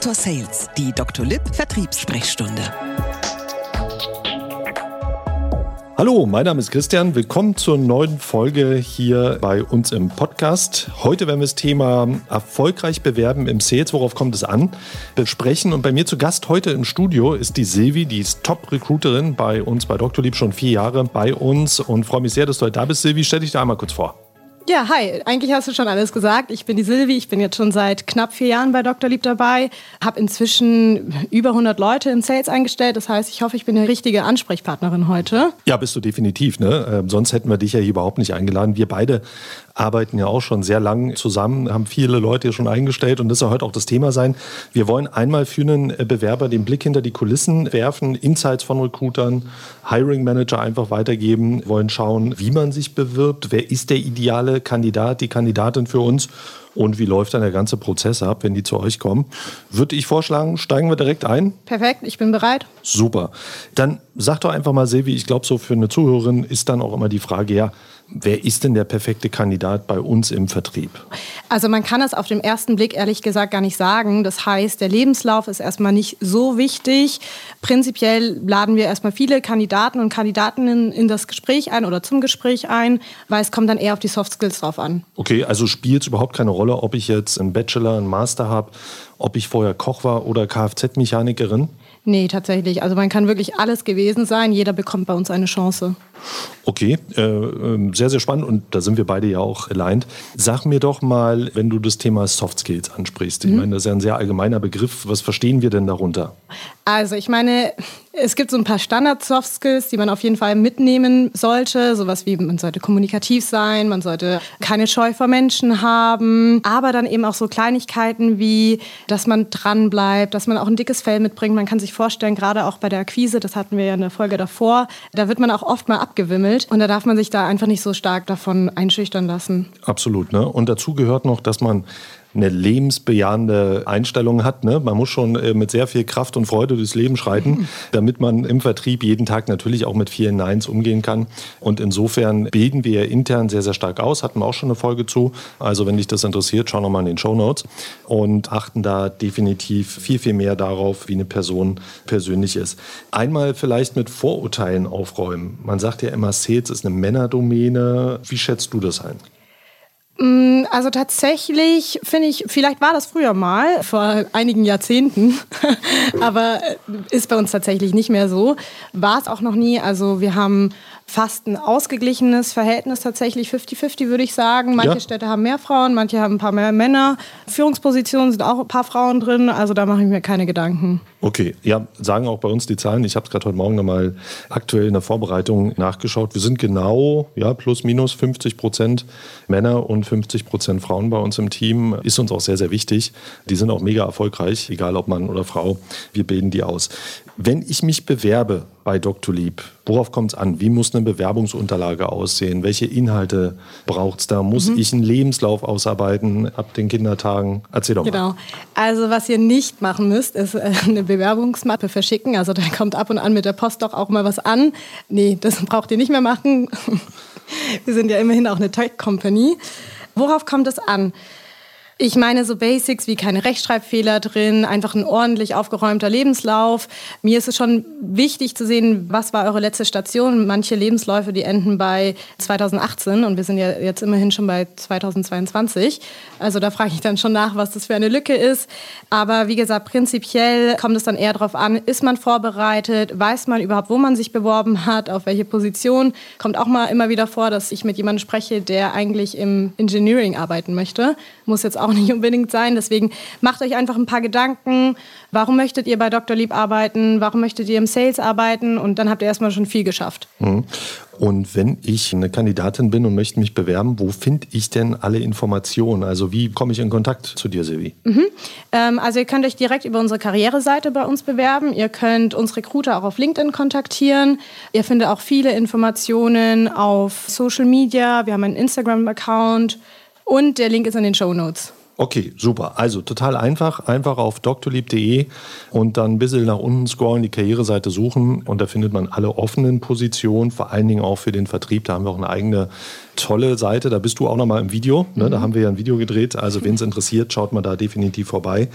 Dr. Sales, die Dr. Lipp Vertriebssprechstunde. Hallo, mein Name ist Christian. Willkommen zur neuen Folge hier bei uns im Podcast. Heute werden wir das Thema erfolgreich bewerben im Sales, worauf kommt es an, besprechen. Und bei mir zu Gast heute im Studio ist die Silvi, die ist Top-Recruiterin bei uns bei Dr. Lieb schon vier Jahre bei uns und freue mich sehr, dass du heute da bist. Silvi, stell dich da einmal kurz vor. Ja, hi. Eigentlich hast du schon alles gesagt. Ich bin die Silvi. Ich bin jetzt schon seit knapp vier Jahren bei Dr. Lieb dabei. Habe inzwischen über 100 Leute in Sales eingestellt. Das heißt, ich hoffe, ich bin eine richtige Ansprechpartnerin heute. Ja, bist du definitiv. Ne? Ähm, sonst hätten wir dich ja hier überhaupt nicht eingeladen. Wir beide arbeiten ja auch schon sehr lang zusammen, haben viele Leute hier schon eingestellt und das soll heute auch das Thema sein. Wir wollen einmal für einen Bewerber den Blick hinter die Kulissen werfen, Insights von Recruitern, Hiring Manager einfach weitergeben, wollen schauen, wie man sich bewirbt, wer ist der ideale Kandidat, die Kandidatin für uns und wie läuft dann der ganze Prozess ab, wenn die zu euch kommen. Würde ich vorschlagen, steigen wir direkt ein. Perfekt, ich bin bereit. Super. Dann sag doch einfach mal, Silvi, ich glaube, so für eine Zuhörerin ist dann auch immer die Frage, ja, Wer ist denn der perfekte Kandidat bei uns im Vertrieb? Also man kann es auf den ersten Blick ehrlich gesagt gar nicht sagen. Das heißt, der Lebenslauf ist erstmal nicht so wichtig. Prinzipiell laden wir erstmal viele Kandidaten und Kandidatinnen in das Gespräch ein oder zum Gespräch ein, weil es kommt dann eher auf die Soft Skills drauf an. Okay, also spielt es überhaupt keine Rolle, ob ich jetzt einen Bachelor, einen Master habe, ob ich vorher Koch war oder Kfz-Mechanikerin? Nee, tatsächlich. Also man kann wirklich alles gewesen sein. Jeder bekommt bei uns eine Chance. Okay, äh, ähm, sehr, sehr spannend und da sind wir beide ja auch aligned. Sag mir doch mal, wenn du das Thema Soft Skills ansprichst. Ich mhm. meine, das ist ja ein sehr allgemeiner Begriff. Was verstehen wir denn darunter? Also ich meine, es gibt so ein paar Standard-Soft Skills, die man auf jeden Fall mitnehmen sollte. Sowas wie, man sollte kommunikativ sein, man sollte keine Scheu vor Menschen haben, aber dann eben auch so Kleinigkeiten wie, dass man dran bleibt, dass man auch ein dickes Fell mitbringt. Man kann sich vorstellen, gerade auch bei der Akquise, das hatten wir ja in der Folge davor, da wird man auch oft mal abgewimmelt und da darf man sich da einfach nicht so stark davon einschüchtern lassen. Absolut, ne? Und dazu gehört noch, dass man eine lebensbejahende Einstellung hat. Ne? Man muss schon äh, mit sehr viel Kraft und Freude durchs Leben schreiten, damit man im Vertrieb jeden Tag natürlich auch mit vielen Neins umgehen kann. Und insofern bilden wir intern sehr, sehr stark aus. Hatten wir auch schon eine Folge zu. Also wenn dich das interessiert, schau nochmal in den Show Notes und achten da definitiv viel, viel mehr darauf, wie eine Person persönlich ist. Einmal vielleicht mit Vorurteilen aufräumen. Man sagt ja immer, Sales ist eine Männerdomäne. Wie schätzt du das ein? Mm, also tatsächlich finde ich, vielleicht war das früher mal, vor einigen Jahrzehnten, aber ist bei uns tatsächlich nicht mehr so. War es auch noch nie. Also wir haben fast ein ausgeglichenes Verhältnis, tatsächlich 50-50 würde ich sagen. Manche ja. Städte haben mehr Frauen, manche haben ein paar mehr Männer. Führungspositionen sind auch ein paar Frauen drin, also da mache ich mir keine Gedanken. Okay, ja, sagen auch bei uns die Zahlen. Ich habe es gerade heute Morgen nochmal aktuell in der Vorbereitung nachgeschaut. Wir sind genau, ja, plus minus 50 Prozent Männer und 50 Prozent Frauen bei uns im Team. Ist uns auch sehr, sehr wichtig. Die sind auch mega erfolgreich, egal ob Mann oder Frau. Wir bilden die aus. Wenn ich mich bewerbe bei Dr. Lieb, worauf kommt es an? Wie muss eine Bewerbungsunterlage aussehen? Welche Inhalte braucht es da? Muss mhm. ich einen Lebenslauf ausarbeiten ab den Kindertagen? Erzähl doch mal. Genau. Also was ihr nicht machen müsst, ist äh, eine Bewerbungsmappe verschicken. Also da kommt ab und an mit der Post doch auch mal was an. Nee, das braucht ihr nicht mehr machen. Wir sind ja immerhin auch eine Tech-Company. Worauf kommt es an? Ich meine so Basics wie keine Rechtschreibfehler drin, einfach ein ordentlich aufgeräumter Lebenslauf. Mir ist es schon wichtig zu sehen, was war eure letzte Station. Manche Lebensläufe, die enden bei 2018 und wir sind ja jetzt immerhin schon bei 2022. Also da frage ich dann schon nach, was das für eine Lücke ist. Aber wie gesagt, prinzipiell kommt es dann eher darauf an, ist man vorbereitet, weiß man überhaupt, wo man sich beworben hat, auf welche Position. Kommt auch mal immer wieder vor, dass ich mit jemandem spreche, der eigentlich im Engineering arbeiten möchte. Muss jetzt auch auch nicht unbedingt sein. Deswegen macht euch einfach ein paar Gedanken. Warum möchtet ihr bei Dr. Lieb arbeiten? Warum möchtet ihr im Sales arbeiten? Und dann habt ihr erstmal schon viel geschafft. Mhm. Und wenn ich eine Kandidatin bin und möchte mich bewerben, wo finde ich denn alle Informationen? Also wie komme ich in Kontakt zu dir, Silvi? Mhm. Ähm, also ihr könnt euch direkt über unsere Karriereseite bei uns bewerben. Ihr könnt uns Recruiter auch auf LinkedIn kontaktieren. Ihr findet auch viele Informationen auf Social Media. Wir haben einen Instagram-Account und der Link ist in den Show Notes. Okay, super. Also total einfach. Einfach auf doktorlieb.de und dann ein bisschen nach unten scrollen, die Karriereseite suchen und da findet man alle offenen Positionen, vor allen Dingen auch für den Vertrieb. Da haben wir auch eine eigene tolle Seite. Da bist du auch nochmal im Video. Ne? Mhm. Da haben wir ja ein Video gedreht. Also wen es interessiert, schaut mal da definitiv vorbei.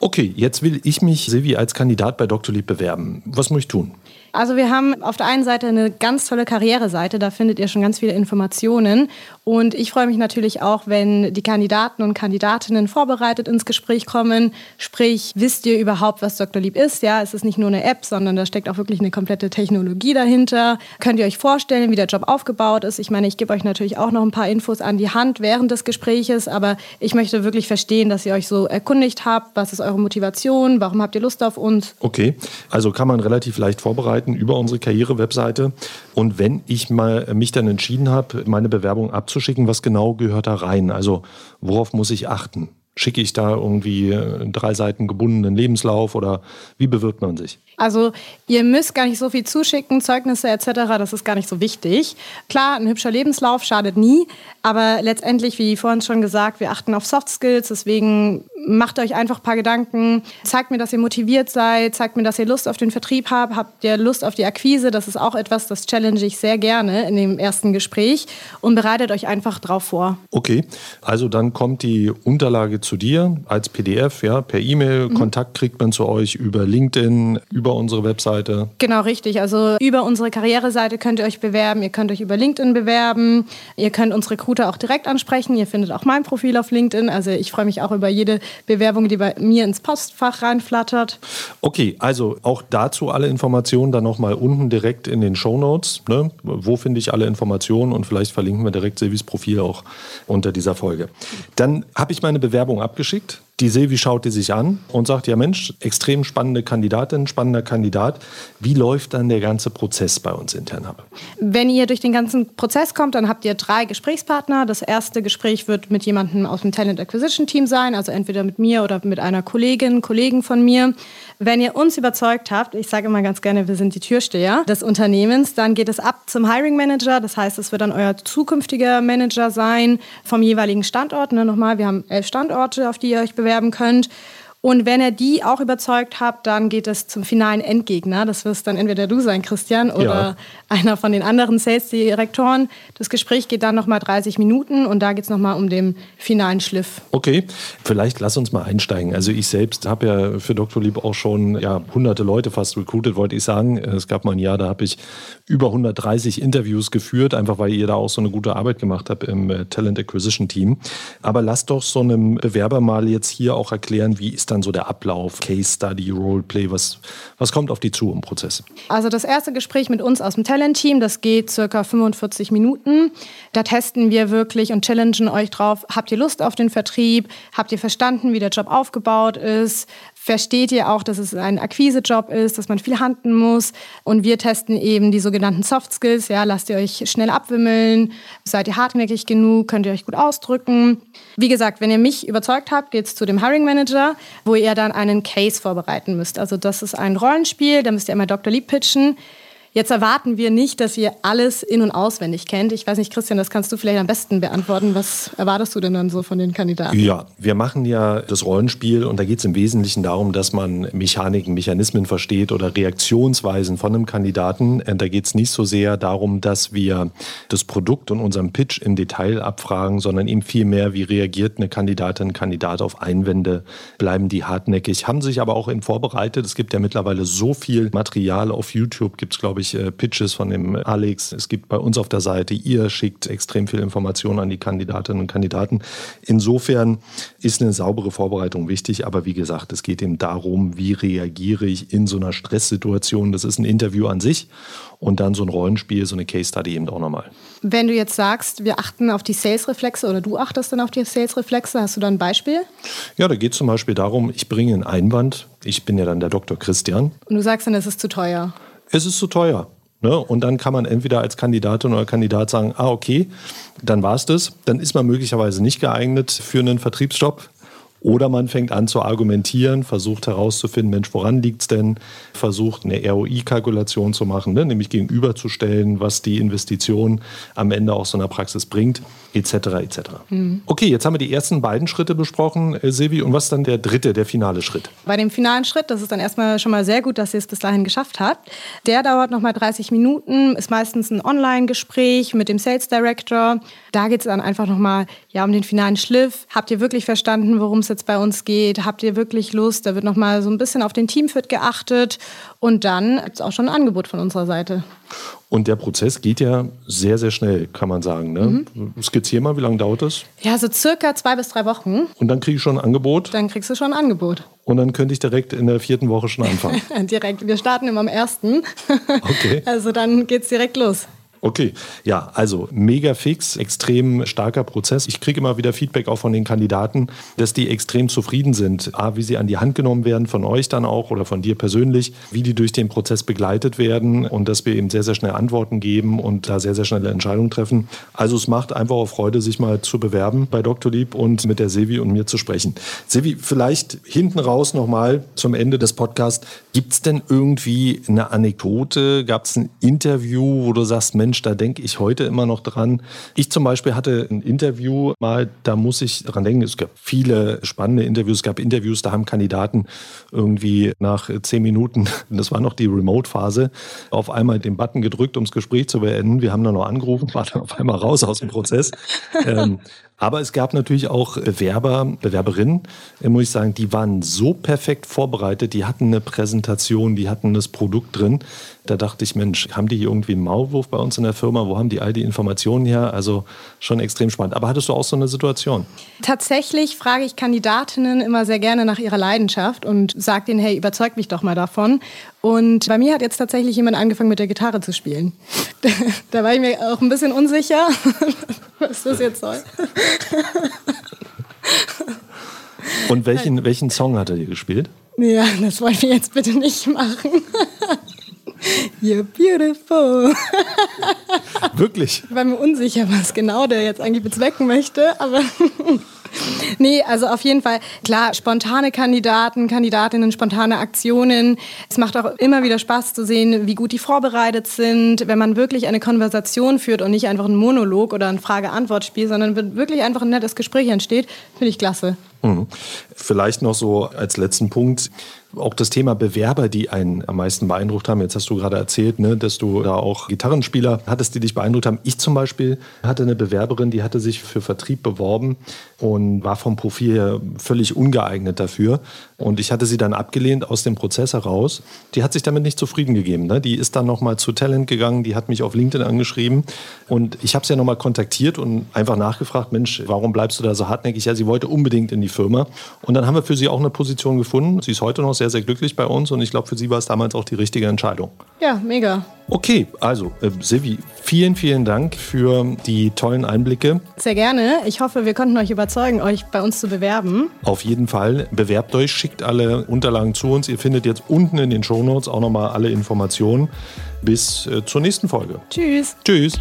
Okay, jetzt will ich mich, Silvi, als Kandidat bei Dr. Lieb bewerben. Was muss ich tun? Also wir haben auf der einen Seite eine ganz tolle Karriereseite, da findet ihr schon ganz viele Informationen. Und ich freue mich natürlich auch, wenn die Kandidaten und Kandidatinnen vorbereitet ins Gespräch kommen. Sprich, wisst ihr überhaupt, was Dr. Lieb ist? Ja, es ist nicht nur eine App, sondern da steckt auch wirklich eine komplette Technologie dahinter. Könnt ihr euch vorstellen, wie der Job aufgebaut ist? Ich meine, ich gebe euch natürlich auch noch ein paar Infos an die Hand während des Gespräches, aber ich möchte wirklich verstehen, dass ihr euch so erkundigt habt. Was ist eure Motivation? Warum habt ihr Lust auf uns? Okay, also kann man relativ leicht vorbereiten Seiten über unsere Karriere-Webseite. Und wenn ich mal mich dann entschieden habe, meine Bewerbung abzuschicken, was genau gehört da rein? Also worauf muss ich achten? Schicke ich da irgendwie drei Seiten gebundenen Lebenslauf oder wie bewirbt man sich? Also ihr müsst gar nicht so viel zuschicken, Zeugnisse etc., das ist gar nicht so wichtig. Klar, ein hübscher Lebenslauf schadet nie, aber letztendlich, wie vorhin schon gesagt, wir achten auf Soft Skills, deswegen macht euch einfach ein paar Gedanken, zeigt mir, dass ihr motiviert seid, zeigt mir, dass ihr Lust auf den Vertrieb habt, habt ihr Lust auf die Akquise, das ist auch etwas, das challenge ich sehr gerne in dem ersten Gespräch und bereitet euch einfach drauf vor. Okay, also dann kommt die Unterlage zu dir als PDF, ja, per E-Mail, mhm. Kontakt kriegt man zu euch über LinkedIn, über unsere Webseite? Genau, richtig. Also über unsere Karriereseite könnt ihr euch bewerben. Ihr könnt euch über LinkedIn bewerben. Ihr könnt uns Recruiter auch direkt ansprechen. Ihr findet auch mein Profil auf LinkedIn. Also ich freue mich auch über jede Bewerbung, die bei mir ins Postfach reinflattert. Okay, also auch dazu alle Informationen dann nochmal unten direkt in den Show Notes. Ne? Wo finde ich alle Informationen? Und vielleicht verlinken wir direkt Silvis Profil auch unter dieser Folge. Dann habe ich meine Bewerbung abgeschickt. Die Silvi schaut die sich an und sagt, ja Mensch, extrem spannende Kandidatin, spannender Kandidat. Wie läuft dann der ganze Prozess bei uns intern ab? Wenn ihr durch den ganzen Prozess kommt, dann habt ihr drei Gesprächspartner. Das erste Gespräch wird mit jemandem aus dem Talent Acquisition Team sein, also entweder mit mir oder mit einer Kollegin, Kollegen von mir. Wenn ihr uns überzeugt habt, ich sage immer ganz gerne, wir sind die Türsteher des Unternehmens, dann geht es ab zum Hiring Manager. Das heißt, es wird dann euer zukünftiger Manager sein vom jeweiligen Standort. Ne, nochmal, wir haben elf Standorte, auf die ihr euch bewerben könnt. Und wenn er die auch überzeugt hat, dann geht es zum finalen Endgegner. Das wirst dann entweder du sein, Christian, oder ja. einer von den anderen Sales-Direktoren. Das Gespräch geht dann nochmal 30 Minuten und da geht es nochmal um den finalen Schliff. Okay, vielleicht lass uns mal einsteigen. Also ich selbst habe ja für Dr. Lieb auch schon ja, hunderte Leute fast recruited, wollte ich sagen. Es gab mal ein Jahr, da habe ich über 130 Interviews geführt, einfach weil ihr da auch so eine gute Arbeit gemacht habt im äh, Talent Acquisition Team. Aber lass doch so einem Bewerber mal jetzt hier auch erklären, wie ist dann so der Ablauf, Case Study, Roleplay, was, was kommt auf die zu im Prozess? Also das erste Gespräch mit uns aus dem Talent-Team, das geht circa 45 Minuten. Da testen wir wirklich und challengen euch drauf, habt ihr Lust auf den Vertrieb? Habt ihr verstanden, wie der Job aufgebaut ist? Versteht ihr auch, dass es ein Akquisejob ist, dass man viel handeln muss. Und wir testen eben die sogenannten Soft Skills. Ja, lasst ihr euch schnell abwimmeln, seid ihr hartnäckig genug, könnt ihr euch gut ausdrücken. Wie gesagt, wenn ihr mich überzeugt habt, geht es zu dem Hiring Manager, wo ihr dann einen Case vorbereiten müsst. Also das ist ein Rollenspiel, da müsst ihr einmal Dr. Lieb pitchen. Jetzt erwarten wir nicht, dass ihr alles in- und auswendig kennt. Ich weiß nicht, Christian, das kannst du vielleicht am besten beantworten. Was erwartest du denn dann so von den Kandidaten? Ja, wir machen ja das Rollenspiel und da geht es im Wesentlichen darum, dass man Mechaniken, Mechanismen versteht oder Reaktionsweisen von einem Kandidaten. Da geht es nicht so sehr darum, dass wir das Produkt und unseren Pitch im Detail abfragen, sondern eben vielmehr, wie reagiert eine Kandidatin, Kandidat auf Einwände, bleiben die hartnäckig, haben sich aber auch in vorbereitet. Es gibt ja mittlerweile so viel Material auf YouTube, gibt es, glaube ich, ich, äh, Pitches von dem Alex. Es gibt bei uns auf der Seite, ihr schickt extrem viel Informationen an die Kandidatinnen und Kandidaten. Insofern ist eine saubere Vorbereitung wichtig, aber wie gesagt, es geht eben darum, wie reagiere ich in so einer Stresssituation. Das ist ein Interview an sich und dann so ein Rollenspiel, so eine Case Study eben auch nochmal. Wenn du jetzt sagst, wir achten auf die Sales-Reflexe oder du achtest dann auf die Sales-Reflexe, hast du da ein Beispiel? Ja, da geht es zum Beispiel darum, ich bringe einen Einwand. Ich bin ja dann der Dr. Christian. Und du sagst dann, es ist zu teuer es ist zu teuer. Ne? Und dann kann man entweder als Kandidatin oder Kandidat sagen, ah, okay, dann war es das. Dann ist man möglicherweise nicht geeignet für einen Vertriebsstopp. Oder man fängt an zu argumentieren, versucht herauszufinden, Mensch, woran liegt es denn? Versucht eine ROI-Kalkulation zu machen, ne? nämlich gegenüberzustellen, was die Investition am Ende auch so einer Praxis bringt, etc. etc. Mhm. Okay, jetzt haben wir die ersten beiden Schritte besprochen, äh, Silvi. Und was ist dann der dritte, der finale Schritt? Bei dem finalen Schritt, das ist dann erstmal schon mal sehr gut, dass ihr es bis dahin geschafft habt. Der dauert nochmal 30 Minuten, ist meistens ein Online-Gespräch mit dem Sales Director. Da geht es dann einfach nochmal ja, um den finalen Schliff. Habt ihr wirklich verstanden, worum es es jetzt bei uns geht. Habt ihr wirklich Lust? Da wird nochmal so ein bisschen auf den Teamfit geachtet. Und dann gibt es auch schon ein Angebot von unserer Seite. Und der Prozess geht ja sehr, sehr schnell, kann man sagen. Ne? Mhm. Skizzier mal, wie lange dauert das? Ja, so circa zwei bis drei Wochen. Und dann kriege ich schon ein Angebot? Dann kriegst du schon ein Angebot. Und dann könnte ich direkt in der vierten Woche schon anfangen? direkt. Wir starten immer am ersten. Okay. Also dann geht es direkt los. Okay, ja, also mega fix, extrem starker Prozess. Ich kriege immer wieder Feedback auch von den Kandidaten, dass die extrem zufrieden sind. A, wie sie an die Hand genommen werden, von euch dann auch oder von dir persönlich, wie die durch den Prozess begleitet werden und dass wir eben sehr, sehr schnell Antworten geben und da sehr, sehr schnelle Entscheidungen treffen. Also es macht einfach auch Freude, sich mal zu bewerben bei Dr. Lieb und mit der Silvi und mir zu sprechen. Silvi, vielleicht hinten raus nochmal zum Ende des Podcasts. Gibt es denn irgendwie eine Anekdote? Gab es ein Interview, wo du sagst, Mensch, Mensch, da denke ich heute immer noch dran. Ich zum Beispiel hatte ein Interview mal, da muss ich dran denken, es gab viele spannende Interviews, es gab Interviews, da haben Kandidaten irgendwie nach zehn Minuten, das war noch die Remote-Phase, auf einmal den Button gedrückt, um das Gespräch zu beenden. Wir haben dann noch angerufen, war dann auf einmal raus aus dem Prozess. ähm, aber es gab natürlich auch Bewerber, Bewerberinnen, äh, muss ich sagen, die waren so perfekt vorbereitet, die hatten eine Präsentation, die hatten das Produkt drin. Da dachte ich, Mensch, haben die irgendwie einen Maulwurf bei uns in der Firma? Wo haben die all die Informationen her? Also schon extrem spannend. Aber hattest du auch so eine Situation? Tatsächlich frage ich Kandidatinnen immer sehr gerne nach ihrer Leidenschaft und sage denen, hey, überzeug mich doch mal davon. Und bei mir hat jetzt tatsächlich jemand angefangen, mit der Gitarre zu spielen. da war ich mir auch ein bisschen unsicher, was das jetzt soll. Und welchen, welchen Song hat er dir gespielt? Ja, das wollen wir jetzt bitte nicht machen. You're beautiful. Wirklich? Ich war mir unsicher, was genau der jetzt eigentlich bezwecken möchte, aber nee, also auf jeden Fall, klar, spontane Kandidaten, Kandidatinnen, spontane Aktionen. Es macht auch immer wieder Spaß zu sehen, wie gut die vorbereitet sind, wenn man wirklich eine Konversation führt und nicht einfach einen Monolog oder ein Frage-Antwort-Spiel, sondern wirklich einfach ein nettes Gespräch entsteht, finde ich klasse. Mhm. Vielleicht noch so als letzten Punkt auch das Thema Bewerber, die einen am meisten beeindruckt haben. Jetzt hast du gerade erzählt, ne, dass du da auch Gitarrenspieler hattest, die dich beeindruckt haben. Ich zum Beispiel hatte eine Bewerberin, die hatte sich für Vertrieb beworben und war vom Profil her völlig ungeeignet dafür. Und ich hatte sie dann abgelehnt aus dem Prozess heraus. Die hat sich damit nicht zufrieden gegeben. Ne? Die ist dann nochmal zu Talent gegangen, die hat mich auf LinkedIn angeschrieben und ich habe sie ja nochmal kontaktiert und einfach nachgefragt, Mensch, warum bleibst du da so hartnäckig? Ja, sie wollte unbedingt in die Firma. Und dann haben wir für sie auch eine Position gefunden. Sie ist heute noch sehr, sehr glücklich bei uns und ich glaube, für sie war es damals auch die richtige Entscheidung. Ja, mega. Okay, also äh, Silvi, vielen, vielen Dank für die tollen Einblicke. Sehr gerne. Ich hoffe, wir konnten euch überzeugen, euch bei uns zu bewerben. Auf jeden Fall. Bewerbt euch, schickt alle Unterlagen zu uns. Ihr findet jetzt unten in den Shownotes auch nochmal alle Informationen. Bis äh, zur nächsten Folge. Tschüss. Tschüss.